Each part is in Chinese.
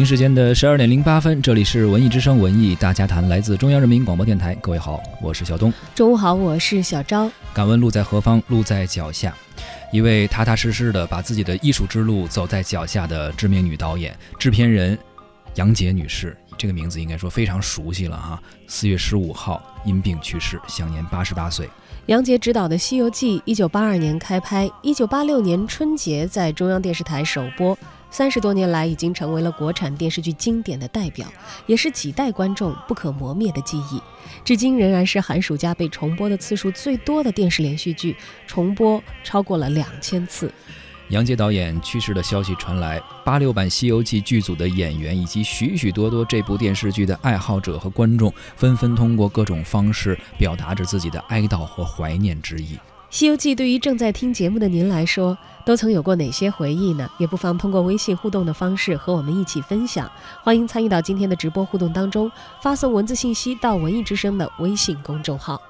北京时间的十二点零八分，这里是文艺之声文艺大家谈，来自中央人民广播电台。各位好，我是小东。中午好，我是小昭。敢问路在何方？路在脚下。一位踏踏实实的把自己的艺术之路走在脚下的知名女导演、制片人杨洁女士，这个名字应该说非常熟悉了哈。四月十五号因病去世，享年八十八岁。杨洁执导的《西游记》，一九八二年开拍，一九八六年春节在中央电视台首播。三十多年来，已经成为了国产电视剧经典的代表，也是几代观众不可磨灭的记忆。至今仍然是寒暑假被重播的次数最多的电视连续剧，重播超过了两千次。杨洁导演去世的消息传来，八六版《西游记》剧组的演员以及许许多多这部电视剧的爱好者和观众，纷纷通过各种方式表达着自己的哀悼和怀念之意。《西游记》对于正在听节目的您来说，都曾有过哪些回忆呢？也不妨通过微信互动的方式和我们一起分享。欢迎参与到今天的直播互动当中，发送文字信息到文艺之声的微信公众号。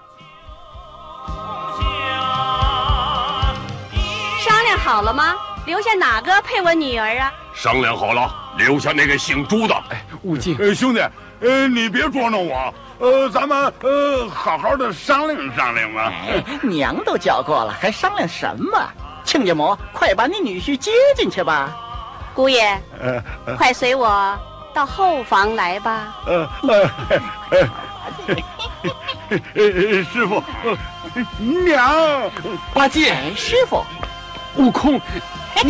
商量好了吗？留下哪个配我女儿啊？商量好了，留下那个姓朱的。哎，悟净，呃，兄弟，呃，你别捉弄我。呃，咱们呃好好的商量商量嘛。娘都叫过了，还商量什么？亲家母，快把你女婿接进去吧。姑爷，呃快随我到后房来吧。呃呃，师傅，娘，八戒，师傅，悟空，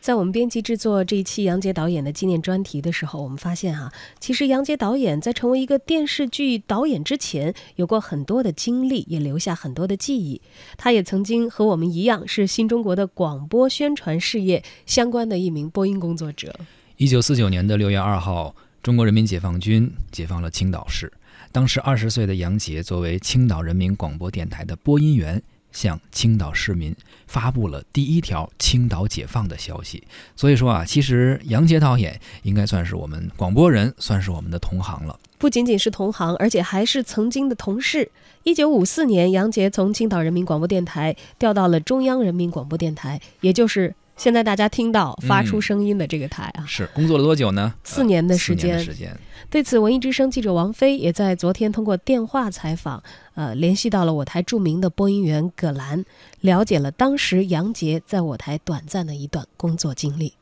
在我们编辑制作这一期杨洁导演的纪念专题的时候，我们发现哈，其实杨洁导演在成为一个电视剧导演之前，有过很多的经历，也留下很多的记忆。他也曾经和我们一样，是新中国的广播宣传事业相关的一名播音工作者。一九四九年的六月二号，中国人民解放军解放了青岛市。当时二十岁的杨洁作为青岛人民广播电台的播音员。向青岛市民发布了第一条青岛解放的消息。所以说啊，其实杨洁导演应该算是我们广播人，算是我们的同行了。不仅仅是同行，而且还是曾经的同事。一九五四年，杨洁从青岛人民广播电台调到了中央人民广播电台，也就是。现在大家听到发出声音的这个台啊，是工作了多久呢？四年的时间。时间。对此，文艺之声记者王菲也在昨天通过电话采访，呃，联系到了我台著名的播音员葛兰，了解了当时杨杰在我台短暂的一段工作经历。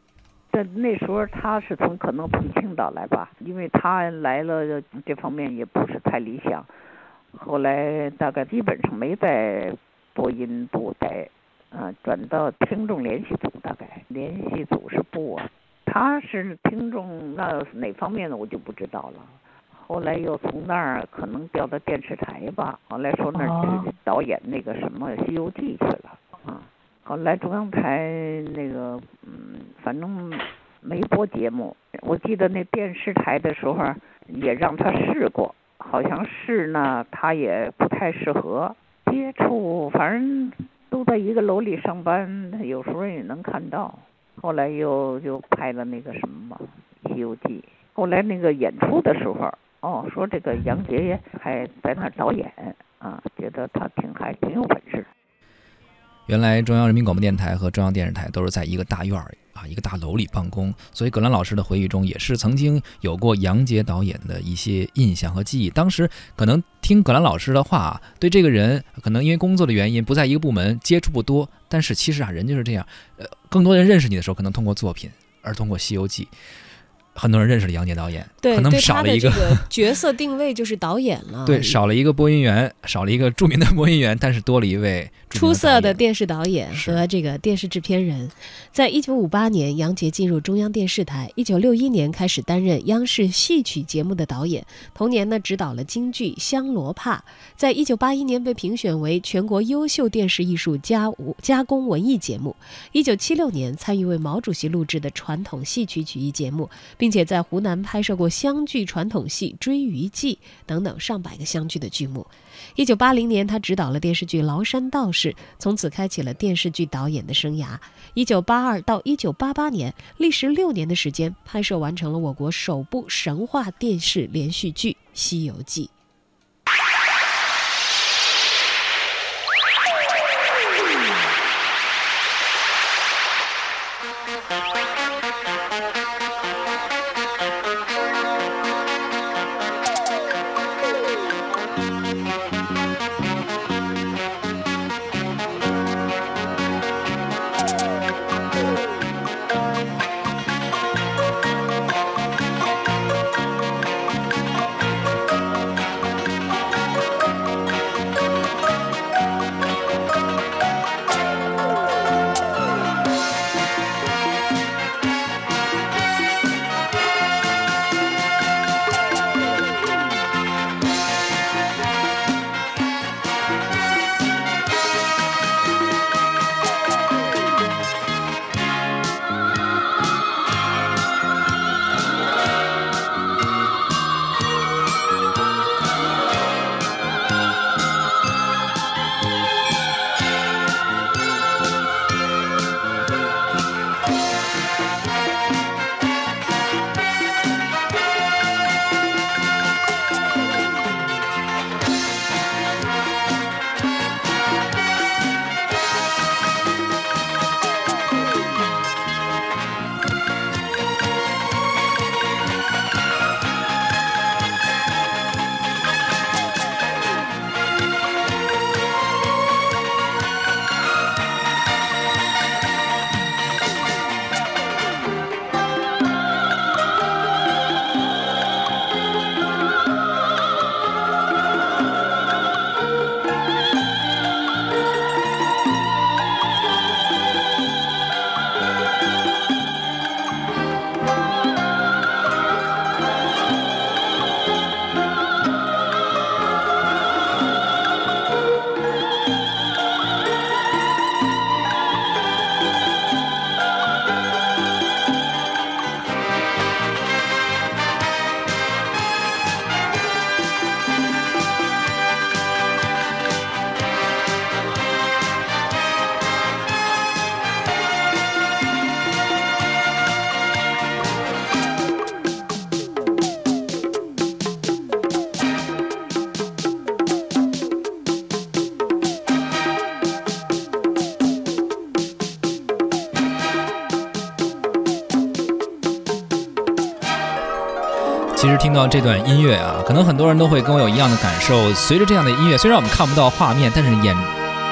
在那时候，他是从可能从青岛来吧，因为他来了这方面也不是太理想，后来大概基本上没在播音部待。啊，转到听众联系组，大概联系组是部，他是听众那哪方面的我就不知道了。后来又从那儿可能调到电视台吧，后来说那儿去导演那个什么《西游记》去了啊。后来中央台那个嗯，反正没播节目。我记得那电视台的时候也让他试过，好像是呢，他也不太适合接触，反正。在一个楼里上班，他有时候也能看到。后来又又拍了那个什么《西游记》。后来那个演出的时候，哦，说这个杨洁还在那儿导演啊，觉得他挺还挺有本事。原来中央人民广播电台和中央电视台都是在一个大院儿。啊，一个大楼里办公，所以葛兰老师的回忆中也是曾经有过杨洁导演的一些印象和记忆。当时可能听葛兰老师的话，对这个人可能因为工作的原因不在一个部门，接触不多。但是其实啊，人就是这样，呃，更多人认识你的时候，可能通过作品，而通过《西游记》。很多人认识了杨洁导演，可能少了一个 角色定位就是导演了。对，少了一个播音员，少了一个著名的播音员，但是多了一位出色的电视导演和这个电视制片人。在一九五八年，杨洁进入中央电视台；一九六一年开始担任央视戏曲节目的导演。同年呢，执导了京剧《香罗帕》。在一九八一年被评选为全国优秀电视艺术加加工文艺节目。一九七六年参与为毛主席录制的传统戏曲曲艺节目。并且在湖南拍摄过湘剧传统戏《追鱼记》等等上百个湘剧的剧目。一九八零年，他执导了电视剧《崂山道士》，从此开启了电视剧导演的生涯。一九八二到一九八八年，历时六年的时间，拍摄完成了我国首部神话电视连续剧《西游记》。到这段音乐啊，可能很多人都会跟我有一样的感受。随着这样的音乐，虽然我们看不到画面，但是眼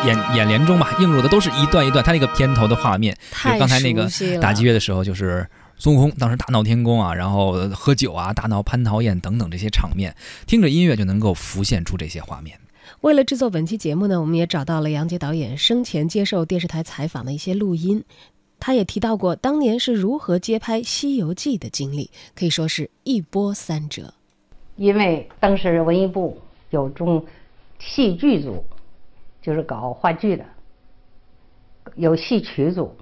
眼眼帘中吧映入的都是一段一段它那个片头的画面。就刚才那个打击乐的时候，就是孙悟空当时大闹天宫啊，然后喝酒啊，大闹蟠桃宴等等这些场面，听着音乐就能够浮现出这些画面。为了制作本期节目呢，我们也找到了杨洁导演生前接受电视台采访的一些录音。他也提到过当年是如何接拍《西游记》的经历，可以说是一波三折。因为当时文艺部有中戏剧组，就是搞话剧的，有戏曲组，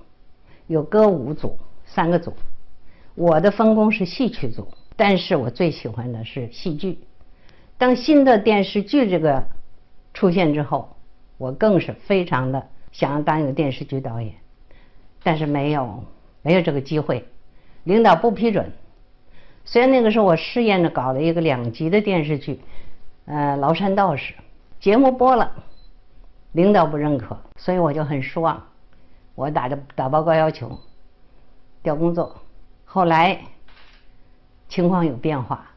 有歌舞组，三个组。我的分工是戏曲组，但是我最喜欢的是戏剧。当新的电视剧这个出现之后，我更是非常的想要当一个电视剧导演，但是没有没有这个机会，领导不批准。虽然那个时候我试验着搞了一个两集的电视剧，呃，崂山道士，节目播了，领导不认可，所以我就很失望，我打着打报告要求调工作。后来情况有变化，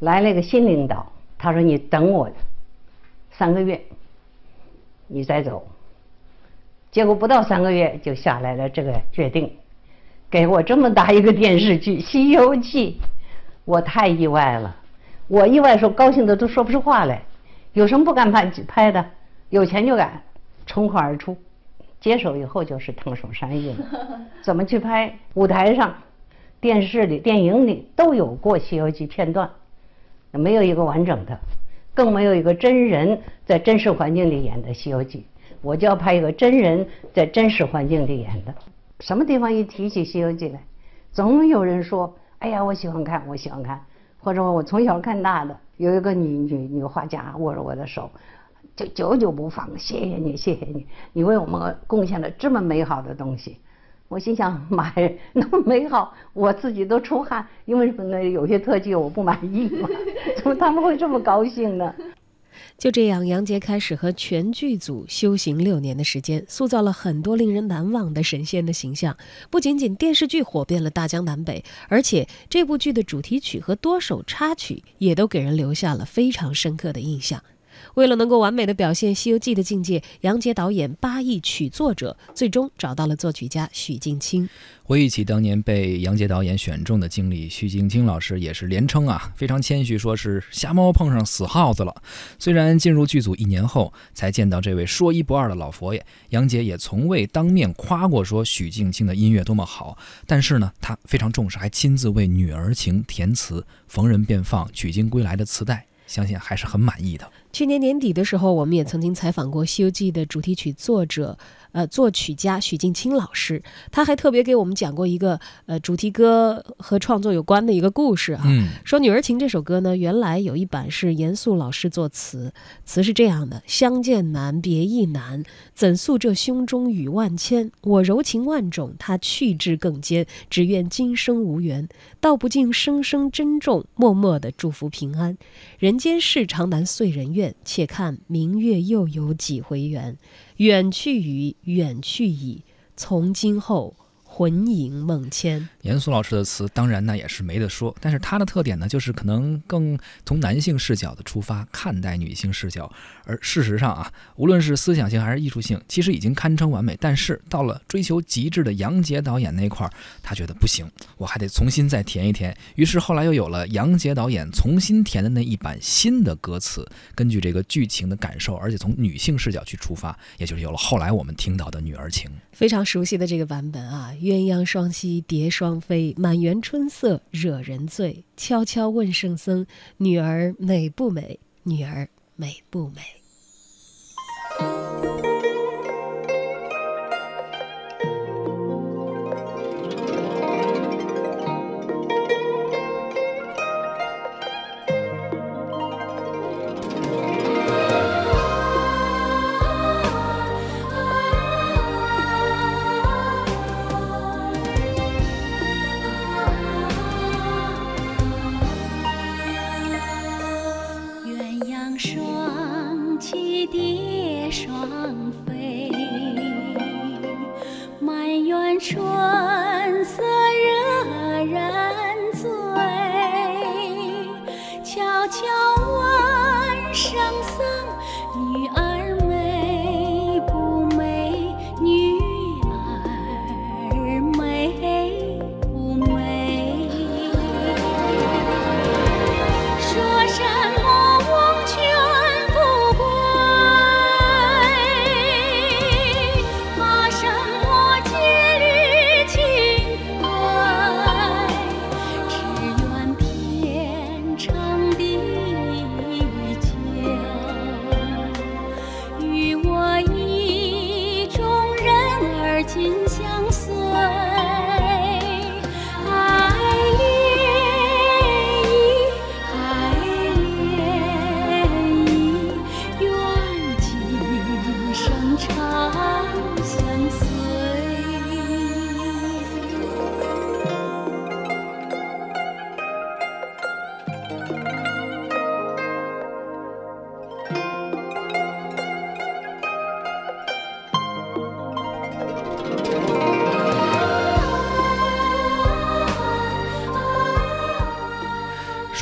来了一个新领导，他说你等我三个月，你再走。结果不到三个月就下来了这个决定，给我这么大一个电视剧《西游记》，我太意外了。我意外说高兴的都说不出话来。有什么不敢拍拍的？有钱就敢，冲口而出。接手以后就是烫手山芋了。怎么去拍？舞台上、电视里、电影里都有过《西游记》片段，没有一个完整的，更没有一个真人在真实环境里演的《西游记》。我就要拍一个真人在真实环境里演的。什么地方一提起《西游记》来，总有人说：“哎呀，我喜欢看，我喜欢看。”或者我从小看大的，有一个女女女画家握着我的手，就久久不放。谢谢你，谢谢你，你为我们贡献了这么美好的东西。我心想，妈呀，那么美好，我自己都出汗，因为那有些特技我不满意嘛，怎么他们会这么高兴呢？就这样，杨洁开始和全剧组修行六年的时间，塑造了很多令人难忘的神仙的形象。不仅仅电视剧火遍了大江南北，而且这部剧的主题曲和多首插曲也都给人留下了非常深刻的印象。为了能够完美的表现《西游记》的境界，杨洁导演八亿曲作者，最终找到了作曲家许镜清。回忆起当年被杨洁导演选中的经历，许镜清老师也是连称啊，非常谦虚，说是瞎猫碰上死耗子了。虽然进入剧组一年后才见到这位说一不二的老佛爷，杨洁也从未当面夸过说许镜清的音乐多么好，但是呢，他非常重视，还亲自为《女儿情》填词，逢人便放《取经归来》的磁带，相信还是很满意的。去年年底的时候，我们也曾经采访过《西游记》的主题曲作者，呃，作曲家许镜清老师。他还特别给我们讲过一个呃主题歌和创作有关的一个故事啊。嗯，说《女儿情》这首歌呢，原来有一版是严肃老师作词，词是这样的：相见难，别亦难，怎诉这胸中语万千？我柔情万种，他去之更坚，只愿今生无缘。道不尽声声珍重，默默的祝福平安。人间事常难遂人愿。且看明月又有几回圆，远去矣，远去矣，从今后魂萦梦牵。严肃老师的词，当然那也是没得说。但是他的特点呢，就是可能更从男性视角的出发看待女性视角。而事实上啊，无论是思想性还是艺术性，其实已经堪称完美。但是到了追求极致的杨洁导演那块儿，他觉得不行，我还得重新再填一填。于是后来又有了杨洁导演重新填的那一版新的歌词，根据这个剧情的感受，而且从女性视角去出发，也就是有了后来我们听到的《女儿情》。非常熟悉的这个版本啊，鸳鸯双栖蝶双飞，满园春色惹人醉。悄悄问圣僧，女儿美不美？女儿美不美？鸳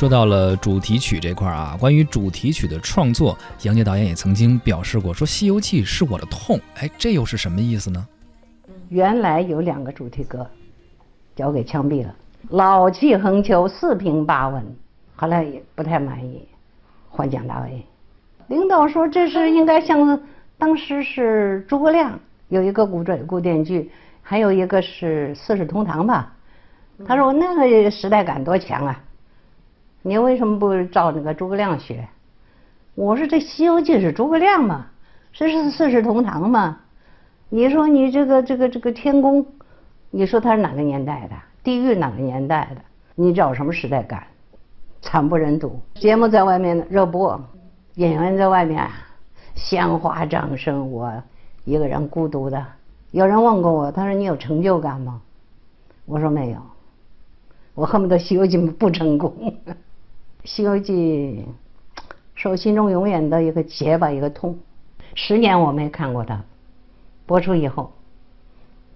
说到了主题曲这块儿啊，关于主题曲的创作，杨洁导演也曾经表示过，说《西游记》是我的痛。哎，这又是什么意思呢？原来有两个主题歌，交给枪毙了，老气横秋，四平八稳。后来也不太满意，换蒋大为。领导说这是应该像当时是诸葛亮有一个古传古典剧，还有一个是《四世同堂》吧。他说那个时代感多强啊！你为什么不照那个诸葛亮学？我说这《西游记》是诸葛亮嘛，这是四世同堂嘛。你说你这个这个这个天宫，你说它是哪个年代的？地狱哪个年代的？你找什么时代感？惨不忍睹。节目在外面热播，演员在外面鲜花掌声，我一个人孤独的。有人问过我，他说你有成就感吗？我说没有。我恨不得《西游记》不成功，《西游记》是我心中永远的一个结吧，一个痛。十年我没看过它，播出以后，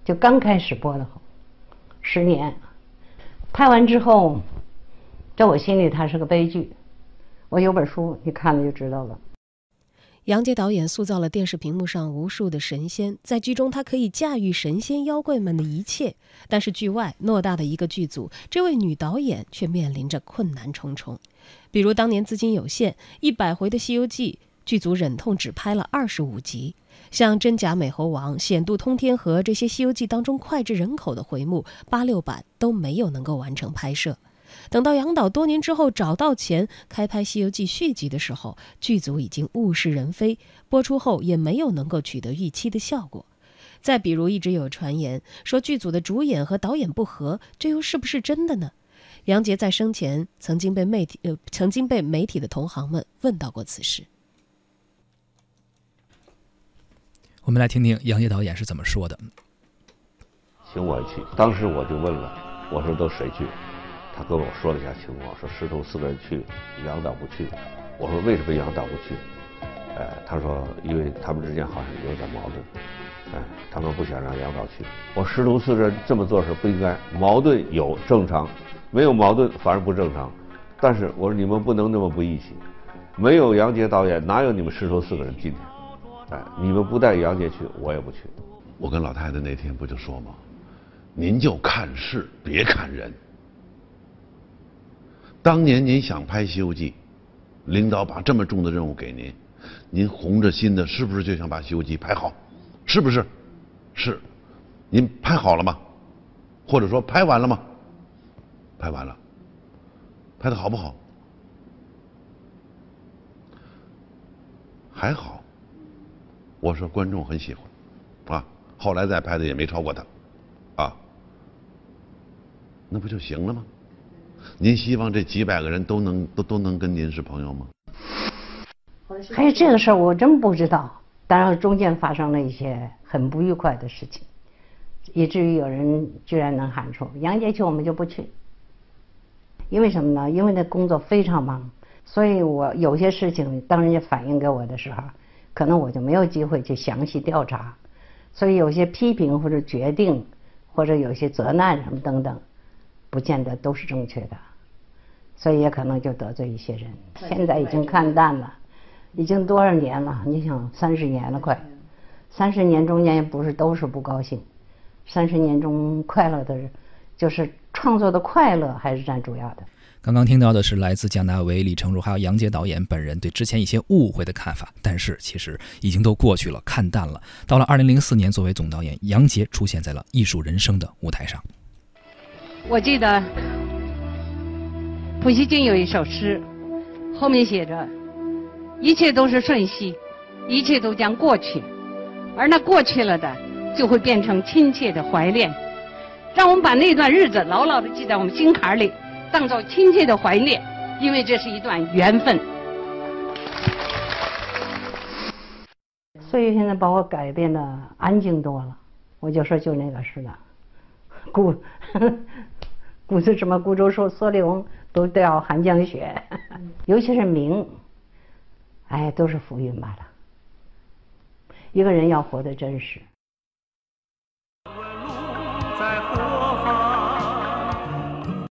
就刚开始播的后，十年，拍完之后，在我心里它是个悲剧。我有本书，你看了就知道了。杨洁导演塑造了电视屏幕上无数的神仙，在剧中他可以驾驭神仙妖怪们的一切，但是剧外偌大的一个剧组，这位女导演却面临着困难重重。比如当年资金有限，一百回的《西游记》，剧组忍痛只拍了二十五集，像真假美猴王、险渡通天河这些《西游记》当中脍炙人口的回目，八六版都没有能够完成拍摄。等到杨导多年之后找到钱开拍《西游记》续集的时候，剧组已经物是人非，播出后也没有能够取得预期的效果。再比如，一直有传言说剧组的主演和导演不和，这又是不是真的呢？杨洁在生前曾经被媒体呃曾经被媒体的同行们问到过此事。我们来听听杨洁导演是怎么说的。请我去，当时我就问了，我说都谁去？他跟我说了一下情况，说师徒四个人去，杨导不去。我说为什么杨导不去？哎，他说因为他们之间好像有点矛盾，哎，他们不想让杨导去。我师徒四人这么做是不应该，矛盾有正常，没有矛盾反而不正常。但是我说你们不能那么不义气，没有杨洁导演，哪有你们师徒四个人今天？哎，你们不带杨洁去，我也不去。我跟老太太那天不就说吗？您就看事，别看人。当年您想拍《西游记》，领导把这么重的任务给您，您红着心的，是不是就想把《西游记》拍好？是不是？是。您拍好了吗？或者说拍完了吗？拍完了。拍的好不好？还好。我说观众很喜欢，啊，后来再拍的也没超过他，啊，那不就行了吗？您希望这几百个人都能都都能跟您是朋友吗？还有这个事儿，我真不知道。当然中间发生了一些很不愉快的事情，以至于有人居然能喊出杨洁去，我们就不去。因为什么呢？因为那工作非常忙，所以我有些事情当人家反映给我的时候，可能我就没有机会去详细调查，所以有些批评或者决定，或者有些责难什么等等，不见得都是正确的。所以也可能就得罪一些人。现在已经看淡了，已经多少年了？你想，三十年了，快，三十年中间也不是都是不高兴，三十年中快乐的，就是创作的快乐还是占主要的。刚刚听到的是来自蒋大为、李成儒还有杨洁导演本人对之前一些误会的看法，但是其实已经都过去了，看淡了。到了二零零四年，作为总导演，杨洁出现在了艺术人生的舞台上。我记得。普希金有一首诗，后面写着：“一切都是瞬息，一切都将过去，而那过去了的，就会变成亲切的怀恋。让我们把那段日子牢牢地记在我们心坎里，当做亲切的怀念，因为这是一段缘分。”所以现在把我改变的安静多了，我就说就那个似的，古，古就什么？古州说梭利翁。都掉寒江雪，尤其是明，哎，都是浮云罢了。一个人要活得真实，